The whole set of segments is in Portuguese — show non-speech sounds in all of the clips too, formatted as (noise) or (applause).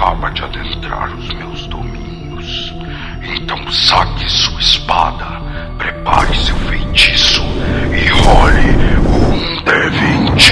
acaba de adentrar os meus domínios. Então saque sua espada, prepare seu feitiço e role um D20.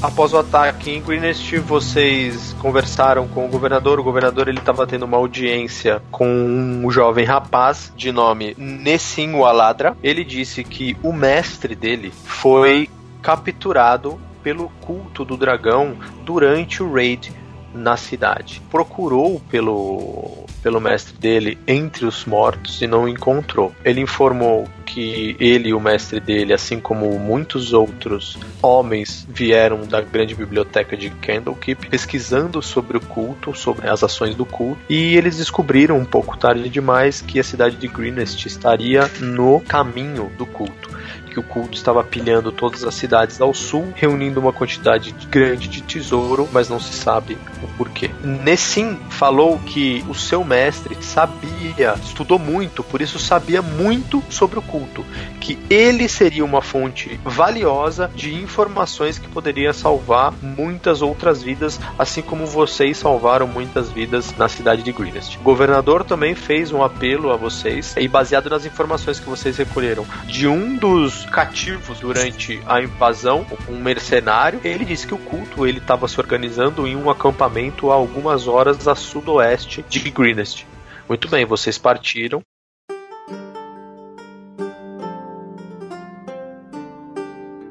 Após o ataque em Greenwich, vocês conversaram com o governador. O governador ele estava tendo uma audiência com um jovem rapaz de nome Nessim Waladra. Ele disse que o mestre dele foi capturado pelo culto do dragão durante o raid na cidade. Procurou pelo, pelo mestre dele entre os mortos e não encontrou. Ele informou que ele e o mestre dele, assim como muitos outros homens, vieram da grande biblioteca de Candlekeep pesquisando sobre o culto, sobre as ações do culto, e eles descobriram um pouco tarde demais que a cidade de Greenest estaria no caminho do culto que o culto estava pilhando todas as cidades ao sul, reunindo uma quantidade grande de tesouro, mas não se sabe o porquê. Nessim falou que o seu mestre sabia, estudou muito, por isso sabia muito sobre o culto, que ele seria uma fonte valiosa de informações que poderia salvar muitas outras vidas, assim como vocês salvaram muitas vidas na cidade de Greenest. O governador também fez um apelo a vocês e baseado nas informações que vocês recolheram de um dos cativos durante a invasão, um mercenário, ele disse que o culto ele estava se organizando em um acampamento a algumas horas a sudoeste de Greenest. Muito bem, vocês partiram.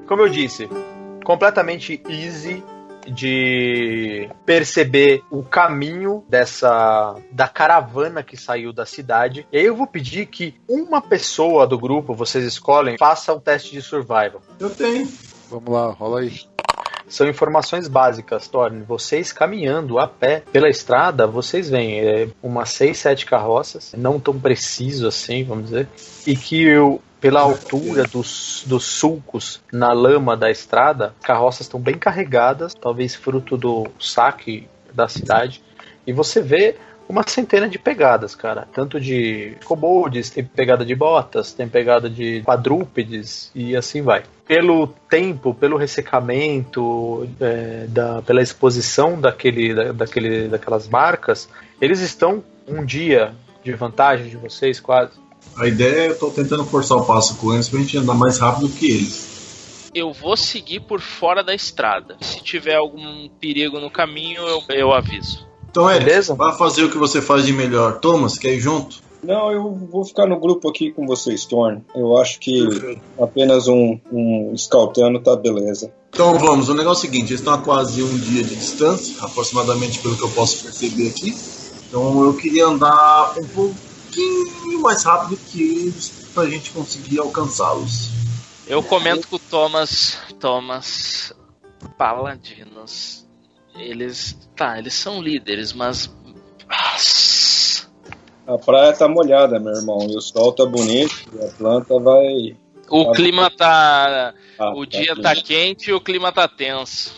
Como eu disse, completamente easy de perceber o caminho dessa da caravana que saiu da cidade. E aí eu vou pedir que uma pessoa do grupo, vocês escolhem, faça o teste de survival. Eu tenho. Vamos lá, rola aí. São informações básicas, Thorne. Vocês caminhando a pé pela estrada, vocês veem é, umas 6, 7 carroças, não tão preciso assim, vamos dizer, e que o, pela altura dos, dos sulcos na lama da estrada, carroças estão bem carregadas, talvez fruto do saque da cidade, e você vê uma centena de pegadas, cara. Tanto de kobolds, tem pegada de botas, tem pegada de quadrúpedes e assim vai. Pelo tempo, pelo ressecamento, é, da, pela exposição daquele, da, daquele, daquelas marcas, eles estão um dia de vantagem de vocês, quase. A ideia é eu tô tentando forçar o passo com eles pra gente andar mais rápido que eles. Eu vou seguir por fora da estrada. Se tiver algum perigo no caminho, eu, eu aviso. Então, Eric, Beleza? vai fazer o que você faz de melhor. Thomas, quer ir junto? Não, eu vou ficar no grupo aqui com vocês, Thorn. Eu acho que apenas um, um scoutando tá beleza. Então vamos, o negócio é o seguinte, eles estão a quase um dia de distância, aproximadamente pelo que eu posso perceber aqui. Então eu queria andar um pouquinho mais rápido que eles pra gente conseguir alcançá-los. Eu comento com o Thomas. Thomas. Paladinos. Eles. Tá, eles são líderes, mas. A praia tá molhada, meu irmão, e o sol tá bonito, e a planta vai. O Tá clima tá. Ah, O dia tá tá quente e o clima tá tenso.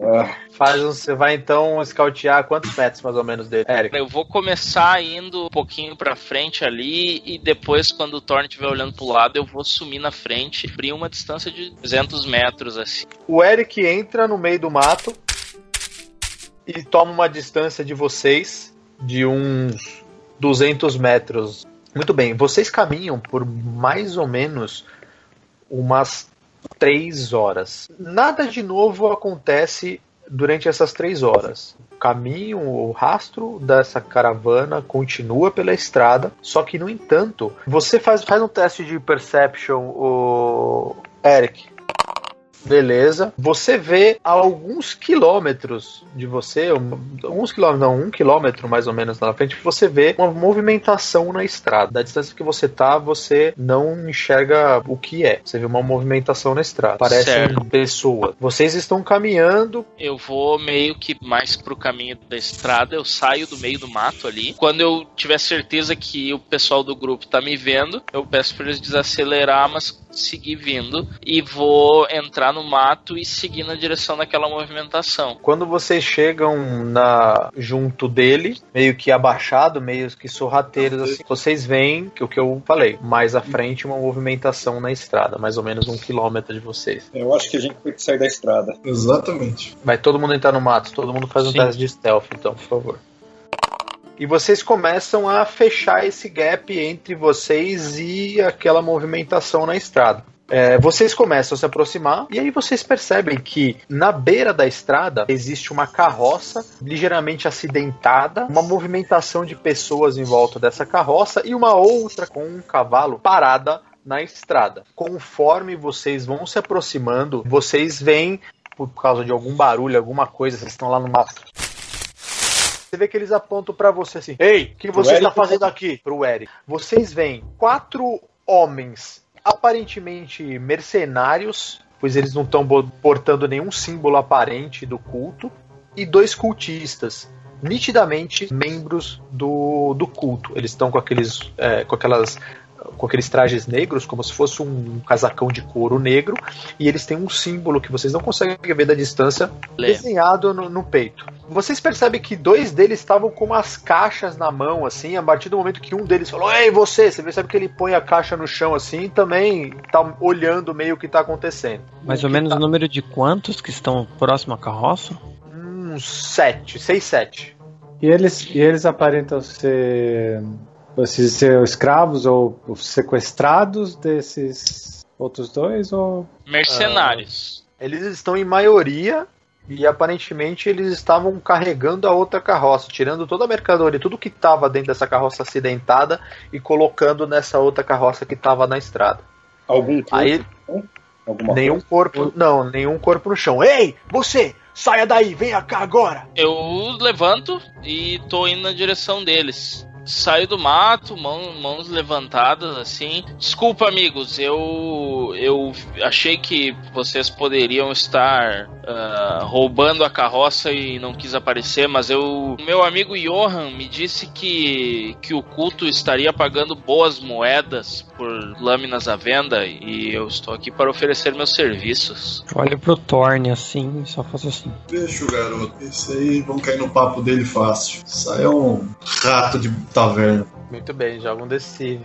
Ah, Faz você vai então escautear quantos metros mais ou menos dele, Eric? Eu vou começar indo um pouquinho pra frente ali e depois, quando o Thorne estiver olhando pro lado, eu vou sumir na frente, abrir uma distância de 200 metros assim. O Eric entra no meio do mato e toma uma distância de vocês de uns 200 metros. Muito bem, vocês caminham por mais ou menos umas três horas. Nada de novo acontece durante essas três horas. O caminho, o rastro dessa caravana continua pela estrada, só que no entanto, você faz, faz um teste de perception, o Eric. Beleza. Você vê a alguns quilômetros de você, um- alguns quilômetros, não, um quilômetro mais ou menos na frente, você vê uma movimentação na estrada. Da distância que você tá, você não enxerga o que é. Você vê uma movimentação na estrada. Parecem Certo. pessoas. Vocês estão caminhando. Eu vou meio que mais pro caminho da estrada, eu saio do meio do mato ali. Quando eu tiver certeza que o pessoal do grupo tá me vendo, eu peço pra eles desacelerar, mas seguir vindo e vou entrar no mato e seguir na direção daquela movimentação. Quando vocês chegam na junto dele, meio que abaixado, meio que sorrateiros assim, vocês veem que o que eu falei, mais à frente uma movimentação na estrada, mais ou menos um quilômetro de vocês. Eu acho que a gente tem que sair da estrada. Exatamente. Vai todo mundo entrar no mato, todo mundo faz um Sim. teste de stealth, então, por favor. E vocês começam a fechar esse gap entre vocês e aquela movimentação na estrada. É, vocês começam a se aproximar e aí vocês percebem que na beira da estrada existe uma carroça ligeiramente acidentada, uma movimentação de pessoas em volta dessa carroça e uma outra com um cavalo parada na estrada. Conforme vocês vão se aproximando, vocês veem por causa de algum barulho, alguma coisa, vocês estão lá no mato. Você vê que eles apontam pra você assim: Ei, o que você está fazendo aqui? Pro Eric. Vocês veem quatro homens aparentemente mercenários, pois eles não estão portando nenhum símbolo aparente do culto, e dois cultistas. Nitidamente membros do, do culto. Eles estão com aqueles. é, com aquelas com aqueles trajes negros, como se fosse um casacão de couro negro, e eles têm um símbolo que vocês não conseguem ver da distância, Lembro. desenhado no, no peito. Vocês percebem que dois deles estavam com umas caixas na mão, assim, a partir do momento que um deles falou, Ei, você! Você percebe que ele põe a caixa no chão assim e também tá olhando meio o que tá acontecendo. Mais ou menos o número de quantos que estão próximo à carroça? Uns sete, seis, sete. E eles, e eles aparentam ser, esses ser escravos ou sequestrados desses outros dois? Ou... Mercenários. Eles estão em maioria e aparentemente eles estavam carregando a outra carroça, tirando toda a mercadoria, tudo que estava dentro dessa carroça acidentada e colocando nessa outra carroça que estava na estrada. Algum corpo? Aí Alguma nenhum corpo, não, nenhum corpo no chão. Ei, você, saia daí, venha cá agora. Eu levanto e tô indo na direção deles. Saio do mato, mão- mãos levantadas assim. Desculpa, amigos, eu eu achei que vocês poderiam estar ah, roubando a carroça e não quis aparecer, mas eu meu amigo Johan me disse que que o culto estaria pagando boas moedas por lâminas à venda e eu estou aqui para oferecer meus serviços. Olha pro Thorne assim, só faço assim. Deixa o garoto. Esse aí vão cair no papo dele fácil. Isso aí é um rato de taverna. Muito bem, joga um deceive.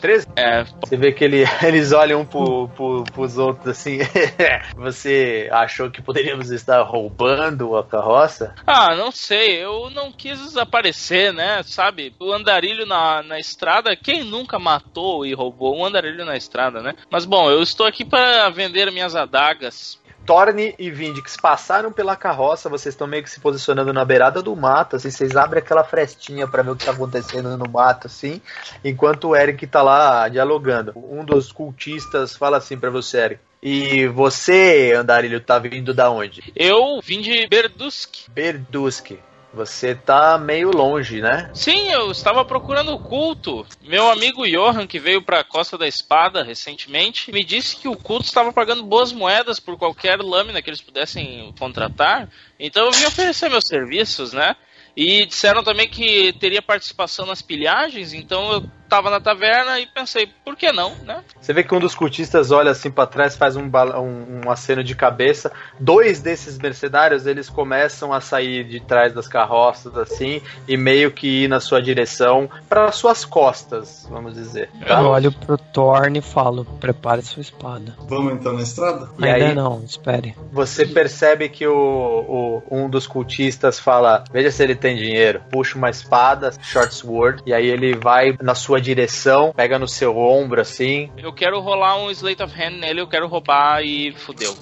13. É, Você vê que ele- (laughs) eles olham um pro, pro, pros outros assim. (laughs) Você achou que poderíamos estar roubando a carroça? Ah, não sei, eu não quis desaparecer, né? Sabe, o andarilho na, na estrada, quem nunca matou e roubou um andarilho na estrada, né? Mas bom, eu estou aqui para vender minhas adagas. Torne e Vindix passaram pela carroça, vocês estão meio que se posicionando na beirada do mato, assim, vocês abrem aquela frestinha pra ver o que tá acontecendo no mato, assim, enquanto o Eric tá lá dialogando. Um dos cultistas fala assim pra você, Eric. E você, Andarilho, tá vindo da onde? Eu vim de Berdusk. Berdusk. Você tá meio longe, né? Sim, eu estava procurando o culto. Meu amigo Johan, que veio para a Costa da Espada recentemente, me disse que o culto estava pagando boas moedas por qualquer lâmina que eles pudessem contratar. Então eu vim oferecer meus serviços, né? E disseram também que teria participação nas pilhagens, então eu tava na taverna e pensei, por que não, né? Você vê que um dos cultistas olha assim pra trás, faz um, um, um aceno de cabeça. Dois desses mercenários, eles começam a sair de trás das carroças, assim, e meio que ir na sua direção, para suas costas, vamos dizer. tá? Eu olho pro Thorne e falo, prepare sua espada. Vamos entrar na estrada? E Ainda aí? não, espere. Você percebe que o, o- um dos cultistas fala: Veja se ele tem dinheiro. Puxa uma espada, short sword, e aí ele vai na sua direção, pega no seu ombro assim. Eu quero rolar um Slate of Hand nele, eu quero roubar e fudeu.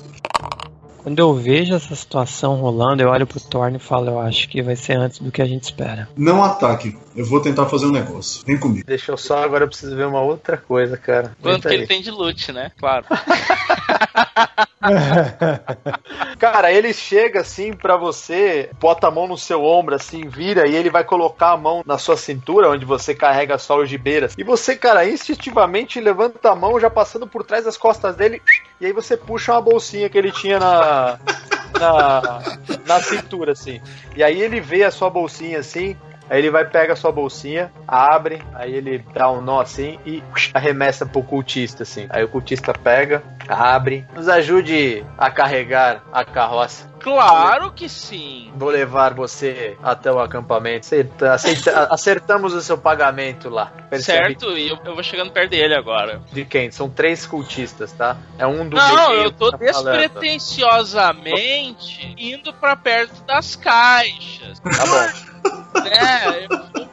Quando eu vejo essa situação rolando, eu olho pro Thorne e falo, eu acho que vai ser antes do que a gente espera. Não ataque. Eu vou tentar fazer um negócio. Vem comigo. Deixa eu só, agora eu preciso ver uma outra coisa, cara. Quanto que ele tem de loot, né? Claro. (laughs) Cara, ele chega assim pra você, bota a mão no seu ombro, assim, vira e ele vai colocar a mão na sua cintura, onde você carrega só algibeiras. E você, cara, instintivamente levanta a mão, já passando por trás das costas dele, e aí você puxa uma bolsinha que ele tinha na. Na, na cintura, assim. E aí ele vê a sua bolsinha assim, Aí ele vai, pega a sua bolsinha, abre, aí ele dá um nó assim e arremessa pro cultista, assim. Aí o cultista pega, abre, nos ajude a carregar a carroça. Claro que sim. Vou levar você até o acampamento. Aceita- aceita- (laughs) acertamos o seu pagamento lá. Percebe Certo, e eu, eu vou chegando perto dele agora. De quem? São três cultistas, tá? É um do Não, eu tô tá falando. despretensiosamente indo pra perto das caixas. Tá bom. né? (laughs) Eu vou,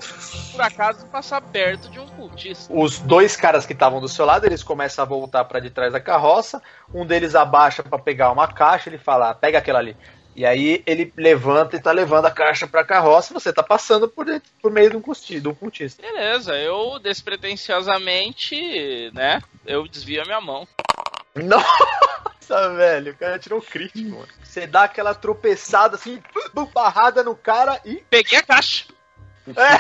por acaso, passar perto de um cultista. Os dois caras que estavam do seu lado, eles começam a voltar pra de trás da carroça. Um deles abaixa pra pegar uma caixa, ele fala: "Ah, "Pega aquela ali". E aí ele levanta e tá levando a caixa pra carroça, você tá passando por, dentro- por meio de um, custi, de um cultista. Beleza, eu despretensiosamente, né? Eu desvio a minha mão. Nossa, (laughs) velho, o cara tirou um crítico, mano. Você dá aquela tropeçada assim, (laughs) barrada no cara e. Peguei a caixa. É.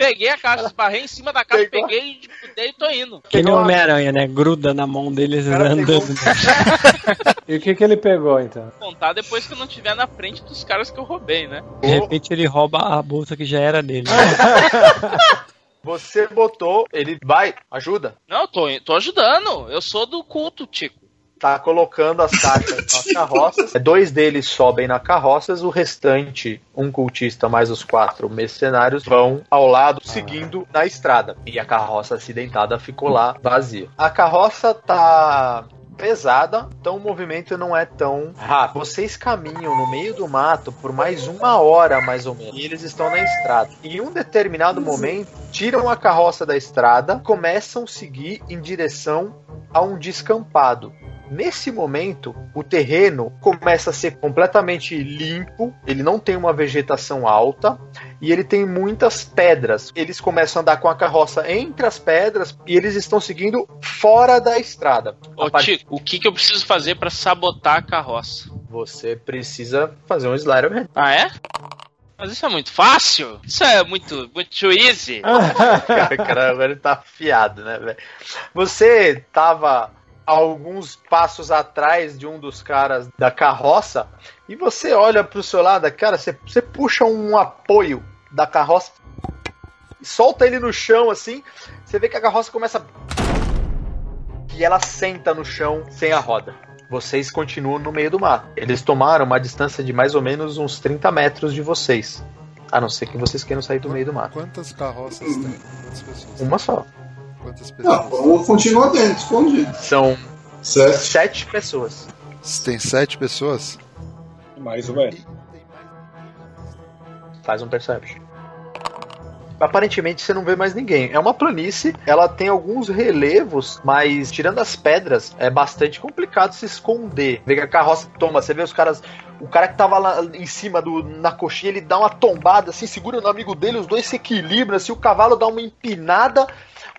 Peguei a caixa, esbarrei em cima da caixa, Pegou? peguei, dei e tô indo. Que nem Homem-Aranha, né? Gruda na mão deles cara andando. (laughs) E o que, que ele pegou então? Contar depois que eu não estiver na frente dos caras que eu roubei, né? De repente ele rouba a bolsa que já era dele. (laughs) Você botou, ele vai, ajuda. Não, eu tô, tô ajudando. Eu sou do culto, Tico. Tá colocando as caixas nas (laughs) carroças. Dois deles sobem na carroças, o restante, um cultista mais os quatro mercenários, vão ao lado, seguindo na estrada. E a carroça acidentada ficou lá vazia. A carroça tá pesada, então o movimento não é tão rápido. Vocês caminham no meio do mato por mais uma hora, mais ou menos, e eles estão na estrada. Em um determinado momento, tiram a carroça da estrada, começam a seguir em direção a um descampado. Nesse momento, o terreno começa a ser completamente limpo, ele não tem uma vegetação alta e ele tem muitas pedras. Eles começam a andar com a carroça entre as pedras e eles estão seguindo fora da estrada. Ô, parte- Tico, o que, que eu preciso fazer pra sabotar a carroça? Você precisa fazer um slide of hand. Ah, é? Mas isso é muito fácil? Isso é muito, muito easy? Cara, cara, agora ele tá afiado, né, velho? Você tava alguns passos atrás de um dos caras da carroça e você olha pro seu lado, cara, você, você puxa um apoio da carroça, solta ele no chão assim, você vê que a carroça começa e ela senta no chão sem a roda. Vocês continuam no meio do mato. Eles tomaram uma distância de mais ou menos uns 30 metros de vocês. A não ser que vocês queiram sair do meio do mato. Quantas carroças tem? Quantas pessoas? Uma só. Quantas Não, pessoas? vamos continuar dentro, escondido. São Certo? sete pessoas. Tem sete pessoas? Mais ou menos. Faz um perception. Aparentemente você não vê mais ninguém. É uma planície, ela tem alguns relevos, mas tirando as pedras, é bastante complicado se esconder. Vê que a carroça toma, você vê os caras. O cara que tava lá em cima do, na coxinha, ele dá uma tombada assim, segura no amigo dele, os dois se equilibram, assim, o cavalo dá uma empinada,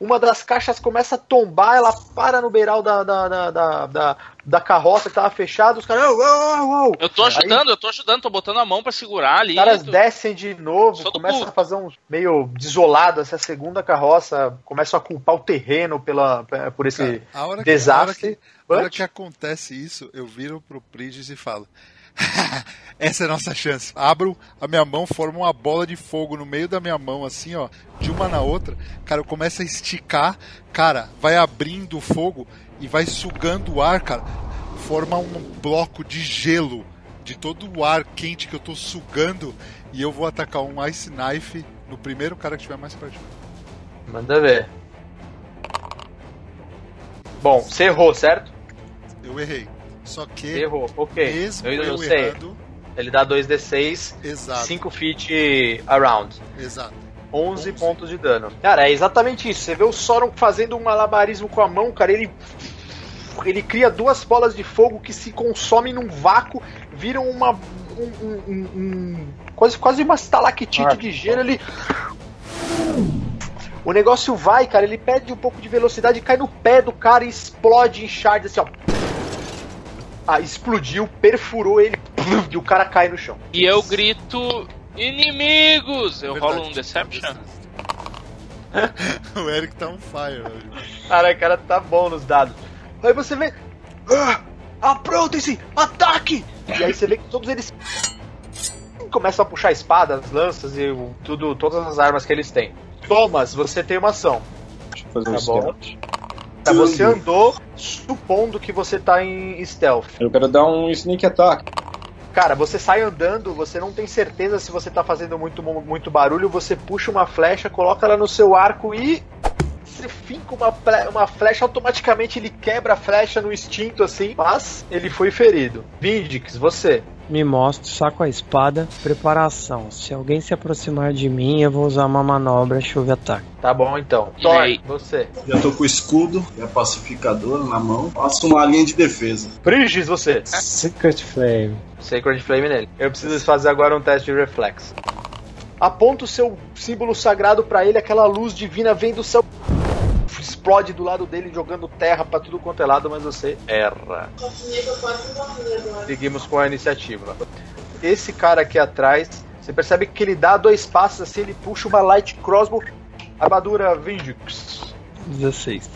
uma das caixas começa a tombar, ela para no beiral da, da, da, da, da, da carroça que tava fechada, os caras. "Uau, uau, uau". Eu tô ajudando, eu tô ajudando, tô botando a mão pra segurar ali. Os caras tô- descem de novo, começam a fazer um meio desolado essa segunda carroça, começam a culpar o terreno pela, por esse Cara, a hora que, a hora desastre. que, a hora que acontece isso, eu viro pro Prigis e falo: (laughs) Essa é a nossa chance. Abro a minha mão, formo uma bola de fogo no meio da minha mão, assim, ó, de uma na outra. Cara, eu começo a esticar, cara, vai abrindo o fogo e vai sugando o ar, cara. Forma um bloco de gelo de todo o ar quente que eu tô sugando e eu vou atacar um Ice Knife no primeiro cara que estiver mais perto. de mim. Manda ver. Bom, você errou, certo? Eu errei. Só que, errou, ok. mesmo eu, eu, eu sei. errando, Ele dá 2d6, exato, 5 feet around. exato. 11 Onze. pontos de dano. Cara, é exatamente isso. Você vê o Sauron fazendo um malabarismo com a mão, cara. Ele. Ele cria duas bolas de fogo que se consomem num vácuo, viram uma. Um, um- um- um- quase, quase uma estalactite de gelo. Ele. O negócio vai, cara. Ele perde um pouco de velocidade, cai no pé do cara e explode em shards assim, ó. Ah, explodiu, perfurou ele e o cara cai no chão. E eu grito: Inimigos! Eu Verdade. rolo um Deception? (laughs) o Eric tá on fire hoje. Cara, o cara tá bom nos dados. Aí você vê. Ah, Aprontem-se! Ataque! E aí você vê que todos eles começam a puxar espadas, lanças e tudo, todas as armas que eles têm. Thomas, você tem uma ação. Deixa eu fazer um Tá bom. stealth. Tá, Você andou supondo que você tá em stealth. Eu quero dar um sneak attack. Cara, você sai andando, você não tem certeza se você tá fazendo muito, muito barulho, você puxa uma flecha, coloca ela no seu arco e. Você finca uma, uma flecha, automaticamente ele quebra a flecha no instinto assim, mas ele foi ferido. Vindix, você. Me mostro, saco a espada, preparação. Se alguém se aproximar de mim, eu vou usar uma manobra chuva ataque. Tá bom então. Thor, você. Já tô com o escudo e a pacificadora na mão. Faço uma linha de defesa. Briges, você. Secret Flame. Sacred Flame nele. Eu preciso fazer agora um teste de reflexo. Aponta o seu símbolo sagrado pra ele, aquela luz divina vem do céu. Explode do lado dele, jogando terra pra tudo quanto é lado, mas você erra. Seguimos com a iniciativa. Esse cara aqui atrás, você percebe que ele dá dois passos assim, ele puxa uma light crossbow, armadura Vindix. 16.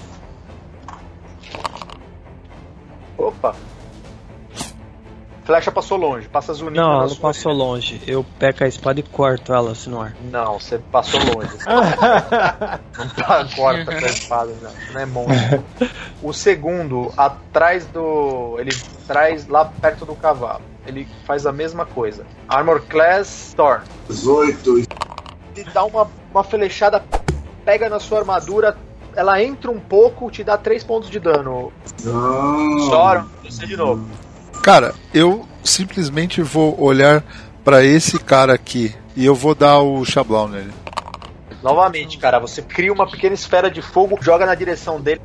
Opa! Flecha passou longe, passa zunindo Não, na ela passou longe. Eu pego a espada e corto ela assim no ar. Não, você passou longe. (laughs) não tá, corta com a espada, não. Não é monstro. O segundo, atrás do. Ele traz lá perto do cavalo. Ele faz a mesma coisa. Armor Class Thor. 18. Ele dá uma, uma flechada, pega na sua armadura, ela entra um pouco, te dá 3 pontos de dano. Não. Thoron, você de novo. Cara, eu simplesmente vou olhar pra esse cara aqui e eu vou dar o Xablau nele. Novamente, cara, você cria uma pequena esfera de fogo, joga na direção dele,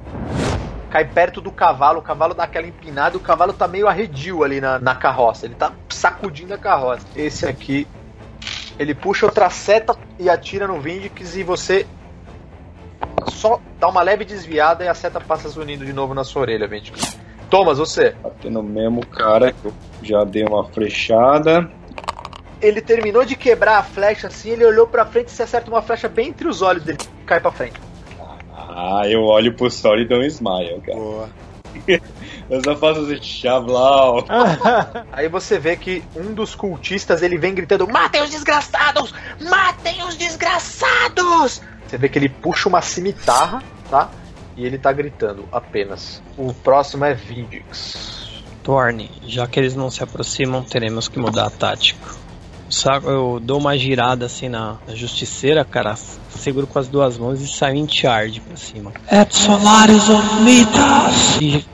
cai perto do cavalo, o cavalo dá aquela empinada, o cavalo tá meio arredio ali na, na carroça, ele tá sacudindo a carroça. Esse aqui, ele puxa outra seta e atira no Vindix e você só dá uma leve desviada e a seta passa zunindo de novo na sua orelha, Vindix. Thomas, você. Bater no mesmo cara que eu já dei uma flechada. Ele terminou de quebrar a flecha assim, ele olhou pra frente e se acerta uma flecha bem entre os olhos dele, cai pra frente. Ah, eu olho pro sol e dou um smile, cara. Boa. (laughs) Eu só faço assim, chablau. (laughs) Aí você vê que um dos cultistas ele vem gritando: Matem os desgraçados! Matem os desgraçados! Você vê que ele puxa uma cimitarra, tá? E ele tá gritando apenas. O próximo é Vindix. Torne, já que eles não se aproximam, teremos que mudar a tática. Saco, eu dou uma girada assim na, na justiceira, cara, seguro com as duas mãos e saio em charge pra cima. Et Solaris of Midas! E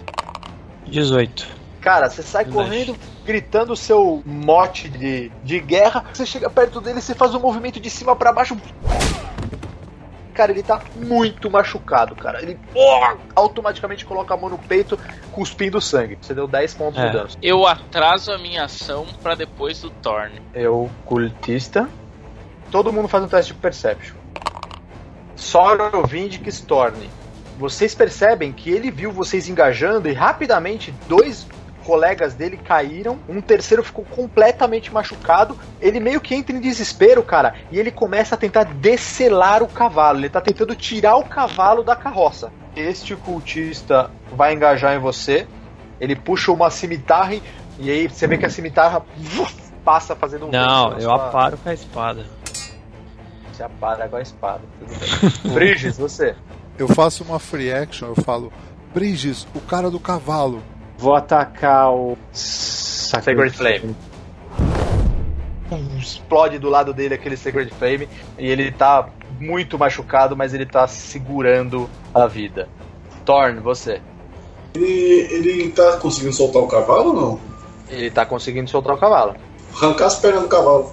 18. Cara, você sai correndo, gritando o seu mote de, de guerra. Você chega perto dele, você faz um movimento de cima pra baixo. Cara, ele tá muito machucado, cara. Ele oh, automaticamente coloca a mão no peito, cuspindo sangue. Você deu 10 pontos É. de dano. Eu atraso a minha ação pra depois do Thorn. É o cultista. Todo mundo faz um teste de perception. Soro, Vindix, Torne. Vocês percebem que ele viu vocês engajando e rapidamente dois colegas dele caíram, um terceiro ficou completamente machucado. Ele meio que entra em desespero, cara, e ele começa a tentar descelar o cavalo. Ele tá tentando tirar o cavalo da carroça. Este cultista vai engajar em você. Ele puxa uma cimitarra e- e aí você vê que a cimitarra passa fazendo um Não, eu sua- aparo com a espada. Você apara com a espada. Tudo bem. (laughs) Briges, você. Eu faço uma free action, eu falo, Briges, o cara do cavalo. Vou atacar o. Sacred Flame. Explode do lado dele aquele Sacred Flame e ele tá muito machucado, mas ele tá segurando a vida. Thorn, você. Ele, ele tá conseguindo soltar o cavalo ou não? Ele tá conseguindo soltar o cavalo. Arrancar as pernas do cavalo.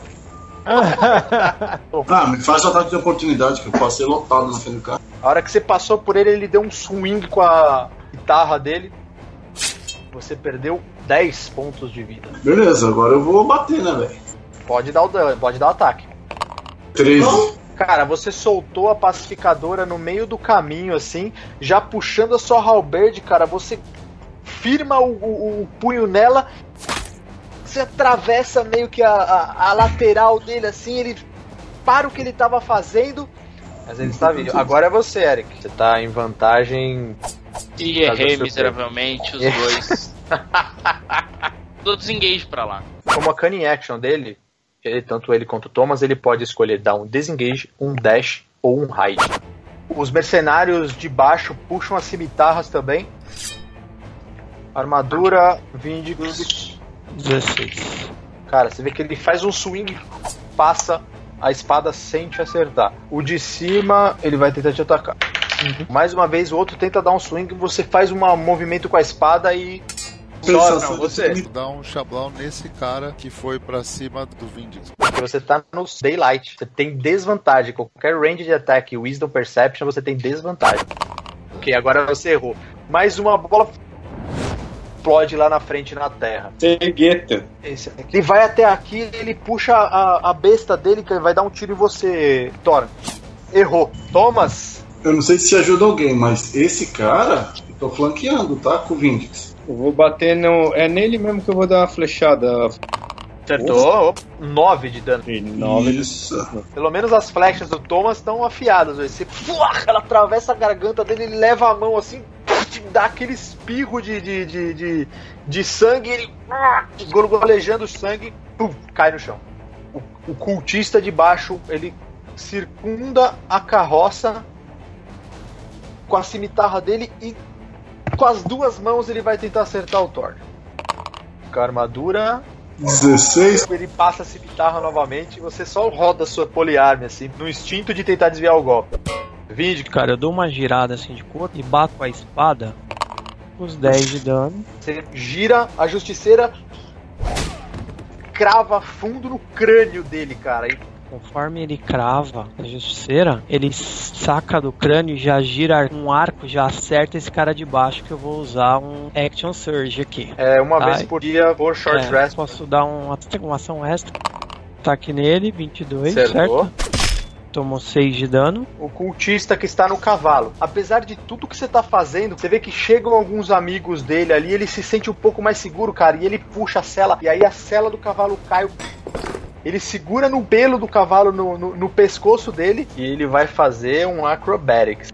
(laughs) Ah, me faz ataque de oportunidade, que eu passei lotado na frente do cara. A hora que você passou por ele, ele deu um swing com a guitarra dele. Você perdeu 10 pontos de vida. Beleza, agora eu vou bater, né, velho? Pode dar o dano, pode dar o ataque. 13. Cara, você soltou a pacificadora no meio do caminho, assim, já puxando a sua halberd, cara. Você firma o, o- o punho nela, você atravessa meio que a, a- a lateral dele, assim, ele para o que ele tava fazendo. Mas ele está vivo. Agora é você, Eric. Você tá em vantagem. E o errei miseravelmente os dois. (laughs) Dou desengage pra lá. Como a cunning action dele, ele, tanto ele quanto o Thomas, ele pode escolher dar um disengage, um dash ou um hide. Os mercenários de baixo puxam as cimitarras também. Armadura, Víndigos. 16. Cara, você vê que ele faz um swing, passa a espada sem te acertar. O de cima, ele vai tentar te atacar. Mais uma vez, o outro tenta dar um swing, você faz um movimento com a espada e. Só, não, você. Dá um chablau nesse cara que foi pra cima do Vindix. Porque você tá no Daylight. Você tem desvantagem. Qualquer range de ataque, Wisdom Perception, você tem desvantagem. Ok, agora você errou. Mais uma bola explode lá na frente na terra. Cegueta. Ele vai até aqui, ele puxa a, a besta dele, que vai dar um tiro em você, Thor. Errou. Thomas, Eu não sei se ajuda alguém, mas esse cara, eu tô flanqueando, tá? Com o Vindix. Eu vou bater no. É nele mesmo que eu vou dar uma flechada. acertou 9 de dano. E nove Isso. Pelo menos as flechas do Thomas estão afiadas. Você, fuá, ela atravessa a garganta dele, ele leva a mão assim, dá aquele espirro de, de, de, de, de sangue, ele gorgolejando sangue, pum, cai no chão. O, o cultista de baixo, ele circunda a carroça com a cimitarra dele e com as duas mãos ele vai tentar acertar o Thor. Com a armadura, 16. ele passa a cimitarra novamente e você só roda a sua poliarme, assim, no instinto de tentar desviar o golpe. Vinde, Cara, eu dou uma girada assim de corpo e bato com a espada. Os 10 de dano. você gira, a justiceira crava fundo no crânio dele, cara. E Conforme ele crava a justiceira, ele saca do crânio e já gira um arco, já acerta esse cara de baixo que eu vou usar um Action Surge aqui. é uma Ai. vez por dia por short É, rest. posso dar um, uma ação extra. Ataque nele, 22, Acertou. certo? Tomou 6 de dano. O cultista que está no cavalo. Apesar de tudo que você tá fazendo, você vê que chegam alguns amigos dele ali, ele se sente um pouco mais seguro, cara, e ele puxa a sela, e aí a sela do cavalo cai. Ele segura no pelo do cavalo, no, no, no pescoço dele, e ele vai fazer um acrobatics.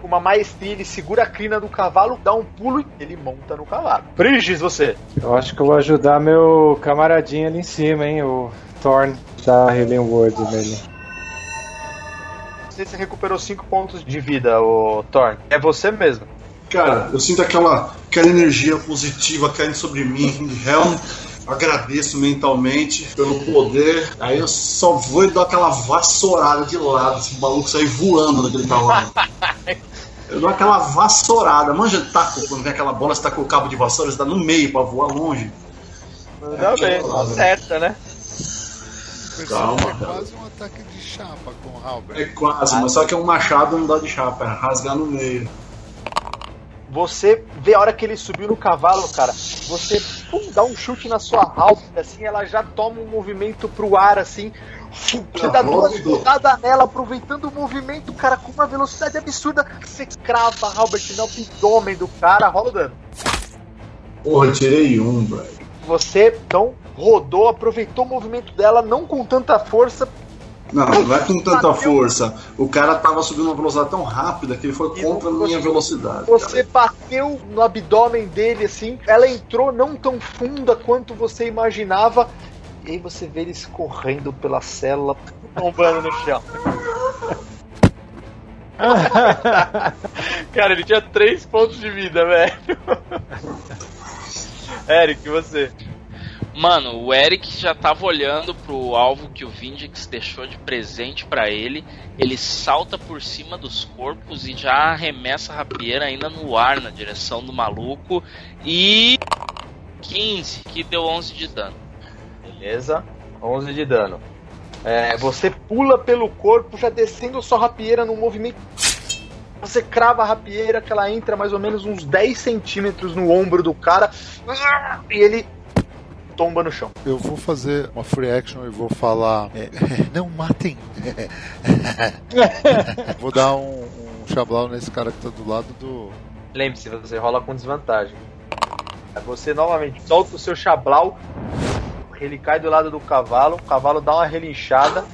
Com uma maestria, ele segura a crina do cavalo, dá um pulo e ele monta no cavalo. Briges, você. Eu acho que eu vou ajudar meu camaradinho ali em cima, hein? O Thorn da Healing Word nele. Você recuperou 5 pontos de vida, o Thorn. É você mesmo. Cara, eu sinto aquela, aquela energia positiva caindo sobre mim. (laughs) Helm, agradeço mentalmente pelo poder. Aí eu só vou e dou aquela vassourada de lado, esse maluco sair voando daquele cavalo. Eu dou aquela vassourada. Manja taco, quando vem aquela bola, você tá com o cabo de vassoura, você tá no meio pra voar longe. Manda bem, acerta, né? Calma, É quase um ataque de chapa com o Halbert. É quase, mas só que é um machado não dá de chapa, é rasgar no meio. Você vê a hora que ele subiu no cavalo, cara. Você pum, dá um chute na sua ralph, assim, ela já toma um movimento pro ar, assim. Você dá duas rodadas nela, aproveitando o movimento, cara, com uma velocidade absurda. Você crava a Halbert no abdômen do cara, rola o dano. Porra, tirei um, velho. Você, então, rodou, aproveitou o movimento dela, não com tanta força, Não, não é com tanta força. O cara tava subindo uma velocidade tão rápida que ele foi E contra a minha velocidade. Você bateu no abdômen dele, assim. Ela entrou não tão funda quanto você imaginava. E aí você vê ele escorrendo pela célula, tombando no chão. (laughs) Cara, ele tinha 3 pontos de vida, velho. (laughs) Eric, você. Mano, o Eric já tava olhando pro alvo que o Vindix deixou de presente pra ele. Ele salta por cima dos corpos e já arremessa a rapieira ainda no ar na direção do maluco. E 15, que deu 11 de dano. Beleza. 11 de dano. É, você pula pelo corpo, já descendo sua rapieira num movimento. Você crava a rapieira, que ela entra mais ou menos uns 10 centímetros no ombro do cara. E ele tomba no chão. Eu vou fazer uma free action e vou falar. é, (laughs) não matem! (laughs) vou dar um, um chablau nesse cara que tá do lado do. Lembre-se, você rola com desvantagem. Você novamente solta o seu chablau. Ele cai do lado do cavalo. O cavalo dá uma relinchada.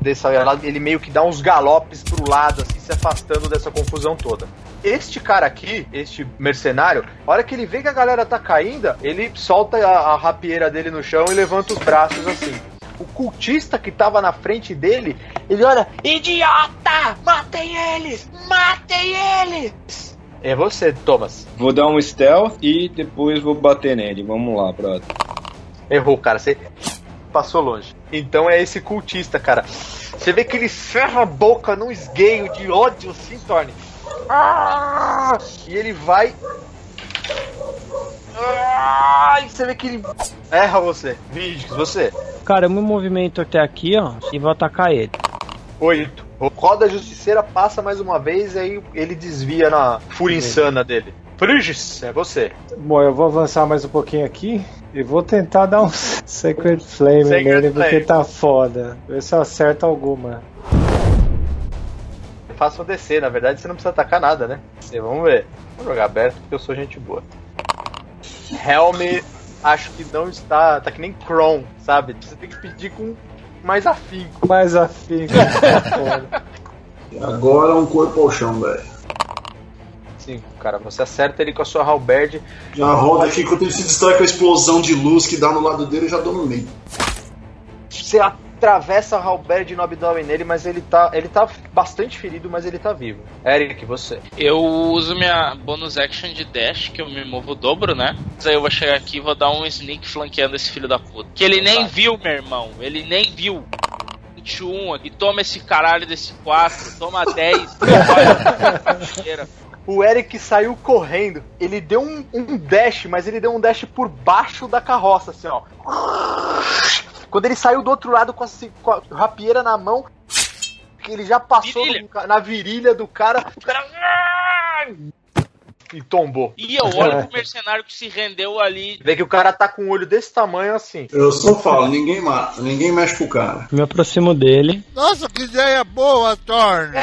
Desse lado, ele meio que dá uns galopes pro lado, assim, se afastando dessa confusão toda. Este cara aqui, este mercenário, a hora que ele vê que a galera tá caindo, ele solta a, a rapieira dele no chão e levanta os braços assim. O cultista que tava na frente dele, ele olha, idiota! Matem eles! Matem eles! É você, Thomas. Vou dar um stealth e depois vou bater nele. Vamos lá, brother. Errou, cara. Você passou longe. Então é esse cultista, cara. Você vê que ele ferra a boca num esgueio de ódio, assim, Torne. Ah! E ele vai. Ah! E você vê que ele erra você. Vídeos, você. Cara, eu me movimento até aqui, ó, e vou atacar ele. Oito. O Roda Justiceira passa mais uma vez e aí ele desvia na fúria insana dele. Frigis, é você. Bom, eu vou avançar mais um pouquinho aqui e vou tentar dar um (laughs) Sacred Flame Sacred nele, porque Flame. tá foda. Ver se eu acerto alguma. Faça um DC, na verdade você não precisa atacar nada, né? E vamos ver. Vou jogar aberto porque eu sou gente boa. Helm, acho que não está. Tá que nem Kron, sabe? Você tem que pedir com mais afinco. Mais afim. foda. (laughs) Agora um corpo ao chão, velho. Sim, cara, você acerta ele com a sua halberd. Já roda aqui enquanto ele se distrai com a explosão de luz que dá no lado dele, eu já dou no meio. Você atravessa a halberd no abdômen nele, mas ele tá. Ele tá bastante ferido, mas ele tá vivo. Eric, você. Eu uso minha bonus action de dash, que eu me movo o dobro, né? Mas aí eu vou chegar aqui e vou dar um sneak flanqueando esse filho da puta. Que ele nem viu, meu irmão. Ele nem viu. 21 aqui, toma esse caralho desse 4, toma 10. (laughs) Olha, O Eric saiu correndo. Ele deu um, um dash, mas ele deu um dash por baixo da carroça, assim, ó. Quando ele saiu do outro lado com a, com a rapieira na mão, que ele já passou Virilha. no na virilha do cara. O cara. E tombou. E eu olho pro mercenário que se rendeu ali. Vê que o cara tá com um olho desse tamanho assim. Eu só falo, ninguém mata, ninguém mexe com o cara. Me aproximo dele. Nossa, que ideia boa, Thorne!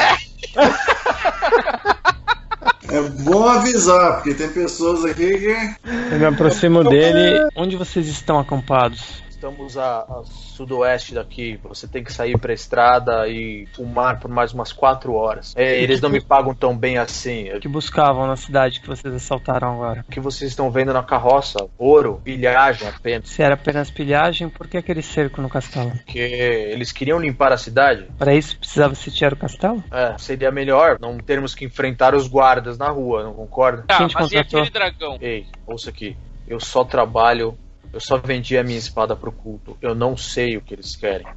É bom avisar, porque tem pessoas aqui que. Eu me aproximo dele. Onde vocês estão acampados? Estamos a, a sudoeste daqui. Você tem que sair pra estrada e fumar por mais umas quatro horas. É, eles não me pagam tão bem assim. O que buscavam na cidade que vocês assaltaram agora? O que vocês estão vendo na carroça? Ouro, pilhagem apenas. Se era apenas pilhagem, por que aquele cerco no castelo? Porque eles queriam limpar a cidade. Para isso precisava sitiar o castelo? É, seria melhor não termos que enfrentar os guardas na rua, não concorda? Te mas e contratou? aquele dragão? Ei, ouça aqui. Eu só trabalho. Eu só vendi a minha espada pro culto. Eu não sei o que eles querem.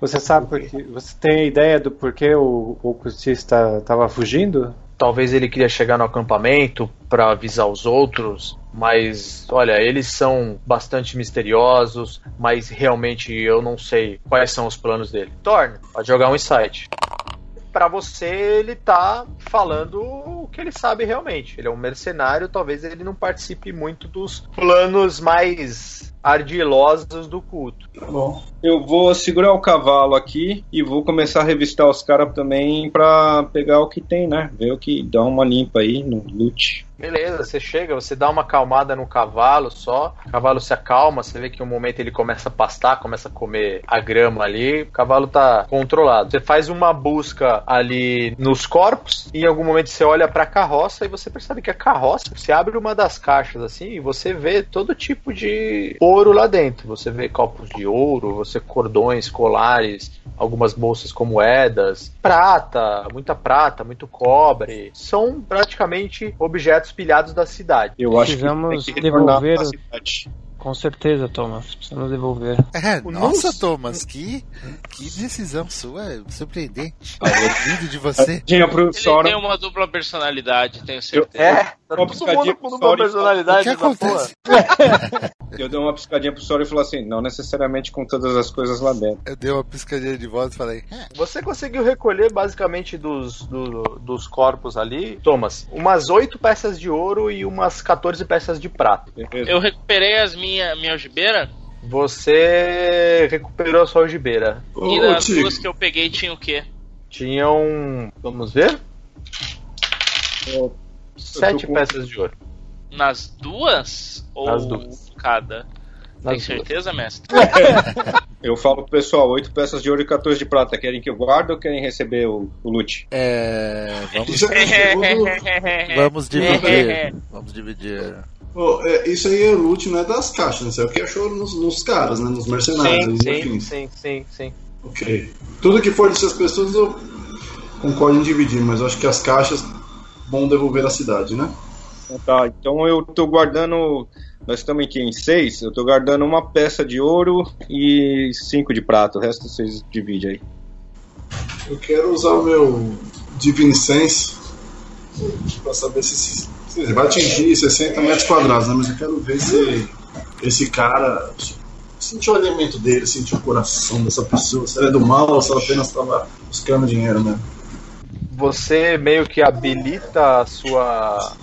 Você sabe porque. Você tem ideia do porquê o, o cultista tava fugindo? Talvez ele queria chegar no acampamento para avisar os outros, mas olha, eles são bastante misteriosos, mas realmente eu não sei quais são os planos dele. Torne, pode jogar um insight. Pra você, ele tá falando o que ele sabe realmente. Ele é um mercenário, talvez ele não participe muito dos planos mais ardilosos do culto. Tá bom. Eu vou segurar o cavalo aqui e vou começar a revistar os caras também pra pegar o que tem, né? Ver o que dá uma limpa aí no loot. Beleza, você chega, você dá uma acalmada no cavalo só, o cavalo se acalma, você vê que em um momento ele começa a pastar, começa a comer a grama ali, o cavalo tá controlado. Você faz uma busca ali nos corpos, e em algum momento você olha pra carroça e você percebe que a carroça, você abre uma das caixas assim e você vê todo tipo de ouro lá dentro. Você vê copos de ouro, você cordões, colares, algumas bolsas com moedas, prata, muita prata, muito cobre. São praticamente objetos pilhados da cidade. Eu acho Precisamos que que devolver. Com certeza, Thomas. Precisamos devolver. É, nossa, Thomas, que, que decisão sua, surpreendente. Lindo de você. Tinha pro Ele tem uma dupla personalidade, tenho certeza. É, tá Uma todo piscadinha mundo com Sauron uma e O personalidade que acontece? Eu dei uma piscadinha pro Sora e falei assim: não necessariamente com todas as coisas lá dentro. Eu dei uma piscadinha de volta e falei, é, Você conseguiu recolher basicamente dos, do- dos corpos ali, Thomas, umas 8 peças de ouro e umas 14 peças de prata. Eu recuperei as minha, minha algibeira Você recuperou a sua algibeira. Ô, e nas Tigre, duas que eu peguei tinha o quê? Tinham. Vamos ver? Eu- Sete com- peças de ouro. Nas duas? Ou Nas duas. cada? Tem Nas duas. certeza, mestre? (laughs) Eu falo pro pessoal, 8 peças de ouro e 14 de prata. Querem que eu guarde ou querem receber o, o loot? É. Vamos, (laughs) é vamos dividir. (laughs) Vamos dividir. Ô, é, isso aí é loot, não é das caixas, né? Isso é o que achou nos, nos caras, né? Nos mercenários. Sim, nos sim, sim, sim, sim. Ok. Tudo que for dessas pessoas eu concordo em dividir, mas eu acho que as caixas vão devolver à cidade, né? Então Tá, então eu tô guardando. Nós estamos aqui em 6, eu tô guardando uma peça de ouro e 5 de prata. O resto vocês dividem aí. Eu quero usar o meu Divine Sense pra saber se, se vai atingir 60 metros quadrados, né? Mas eu quero ver se esse cara sentiu o elemento dele, sentiu o coração dessa pessoa, se ela é do mal ou se ela apenas estava buscando dinheiro mesmo. Você meio que habilita a sua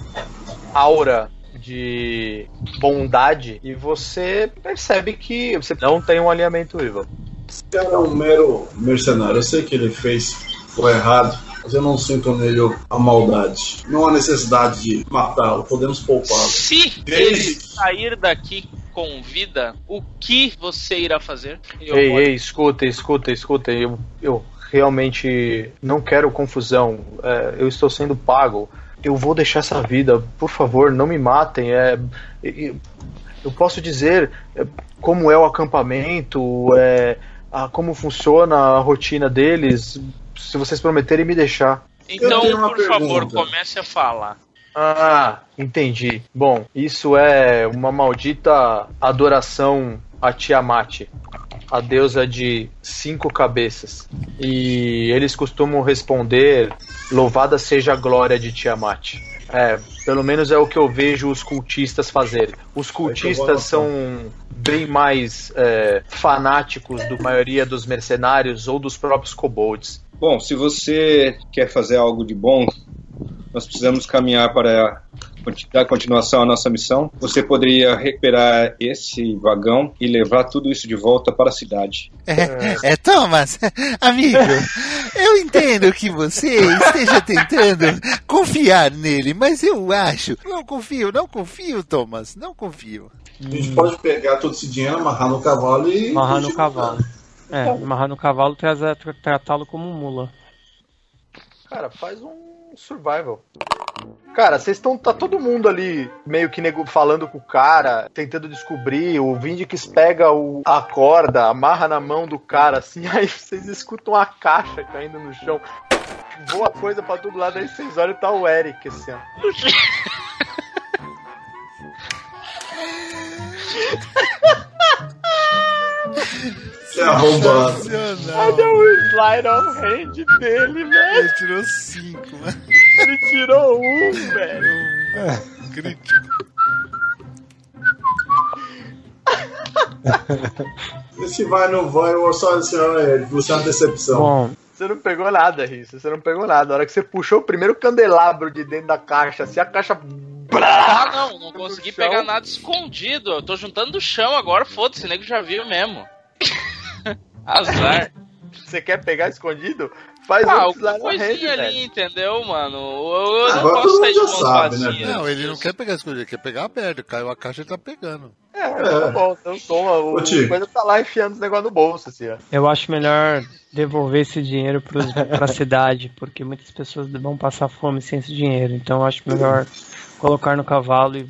aura de bondade e você percebe que você não tem um alinhamento evil. Esse cara é um mero mercenário. Eu sei que ele fez foi errado, mas eu não sinto nele a maldade. Não há necessidade de matá-lo, podemos poupá-lo. Se ele sair daqui com vida, o que você irá fazer? Eu Ei, vou- ei, escuta, escuta, escuta. Eu, eu realmente não quero confusão. É, eu estou sendo pago. Eu vou deixar essa vida. Por favor, não me matem. É, eu, eu posso dizer é, como é o acampamento, é, a- como funciona a rotina deles. Se vocês prometerem me deixar. Então, por favor, pergunta. comece a falar. Ah, entendi. Bom, isso é uma maldita adoração a Tiamat, a deusa de cinco cabeças. E eles costumam responder: Louvada seja a glória de Tiamat. É, pelo menos é o que eu vejo os cultistas fazerem. Os cultistas são bem mais é, fanáticos do maioria dos mercenários ou dos próprios kobolds. Bom, se você quer fazer algo de bom, nós precisamos caminhar para dar continuação à nossa missão. Você poderia recuperar esse vagão e levar tudo isso de volta para a cidade. É, é, Thomas, (laughs) amigo, eu entendo que você esteja tentando confiar nele, mas eu acho. Não confio, não confio, Thomas, não confio. A gente pode pegar todo esse dinheiro, amarrar no cavalo e. Amarrar no cavalo. É, amarrar no cavalo e tratá-lo como um mula. Cara, faz um survival. Cara, vocês estão. Tá todo mundo ali meio que nego, falando com o cara, tentando descobrir. O Vindix pega o, a corda, amarra na mão do cara, assim, (laughs) aí vocês escutam a caixa caindo no chão. Voa coisa pra todo lado, aí vocês olham e tá o Eric, assim, ó. (laughs) Que arrombado. Olha o slide of hand dele, velho. Ele tirou cinco, né? Ele tirou um, velho. Crítico. Esse vai, não vai, eu só assim, olha, você é uma decepção. Bom, Você não pegou nada, Risso. Você não pegou nada. A hora que você puxou o primeiro candelabro de dentro da caixa, assim, a caixa. Ah, não, não consegui pegar nada escondido. Eu tô juntando do chão agora, foda-se, o nego já viu mesmo. Azar. (laughs) Você quer pegar escondido? Faz Ah, hand, coisinha ali, velho. entendeu, mano? Eu, eu não posso sair de mãos sabe, né, vazias. Não, ele não quer pegar coisas, ele quer pegar aberto. Caiu a caixa e tá pegando. É, tá bom, então toma. O coisa tá lá enfiando os negócios no bolso, assim, ó. eu acho melhor devolver esse dinheiro pros, pra cidade, porque muitas pessoas vão passar fome sem esse dinheiro. Então eu acho melhor colocar no cavalo e,